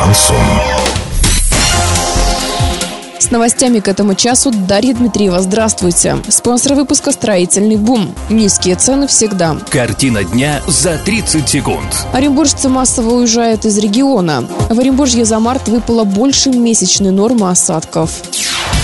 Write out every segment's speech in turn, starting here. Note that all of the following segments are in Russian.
Шансон. С новостями к этому часу Дарья Дмитриева. Здравствуйте. Спонсор выпуска «Строительный бум». Низкие цены всегда. Картина дня за 30 секунд. Оренбуржцы массово уезжают из региона. В Оренбуржье за март выпало больше месячной нормы осадков.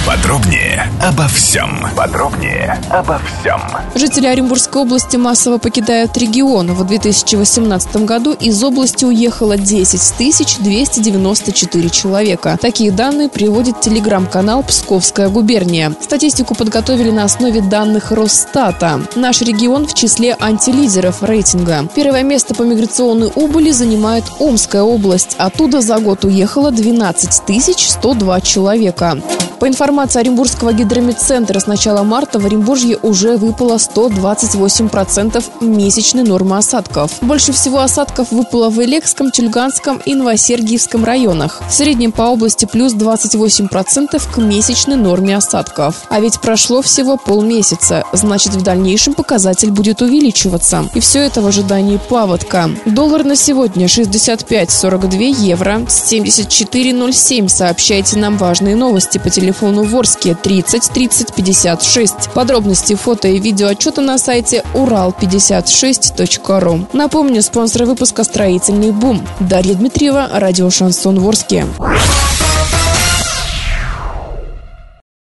Подробнее обо всем. Подробнее обо всем. Жители Оренбургской области массово покидают регион. В 2018 году из области уехало 10 294 человека. Такие данные приводит телеграм-канал «Псковская губерния». Статистику подготовили на основе данных Росстата. Наш регион в числе антилидеров рейтинга. Первое место по миграционной убыли занимает Омская область. Оттуда за год уехало 12 102 человека. По информации Оренбургского гидромедцентра, с начала марта в Оренбуржье уже выпало 128% месячной нормы осадков. Больше всего осадков выпало в Элекском, Тюльганском и Новосергиевском районах. В среднем по области плюс 28% к месячной норме осадков. А ведь прошло всего полмесяца, значит в дальнейшем показатель будет увеличиваться. И все это в ожидании паводка. Доллар на сегодня 65,42 евро, 74,07. Сообщайте нам важные новости по телефону телефону Ворске 30 30 56. Подробности фото и видео отчета на сайте урал56.ру. Напомню, спонсор выпуска «Строительный бум». Дарья Дмитриева, радио «Шансон Ворске».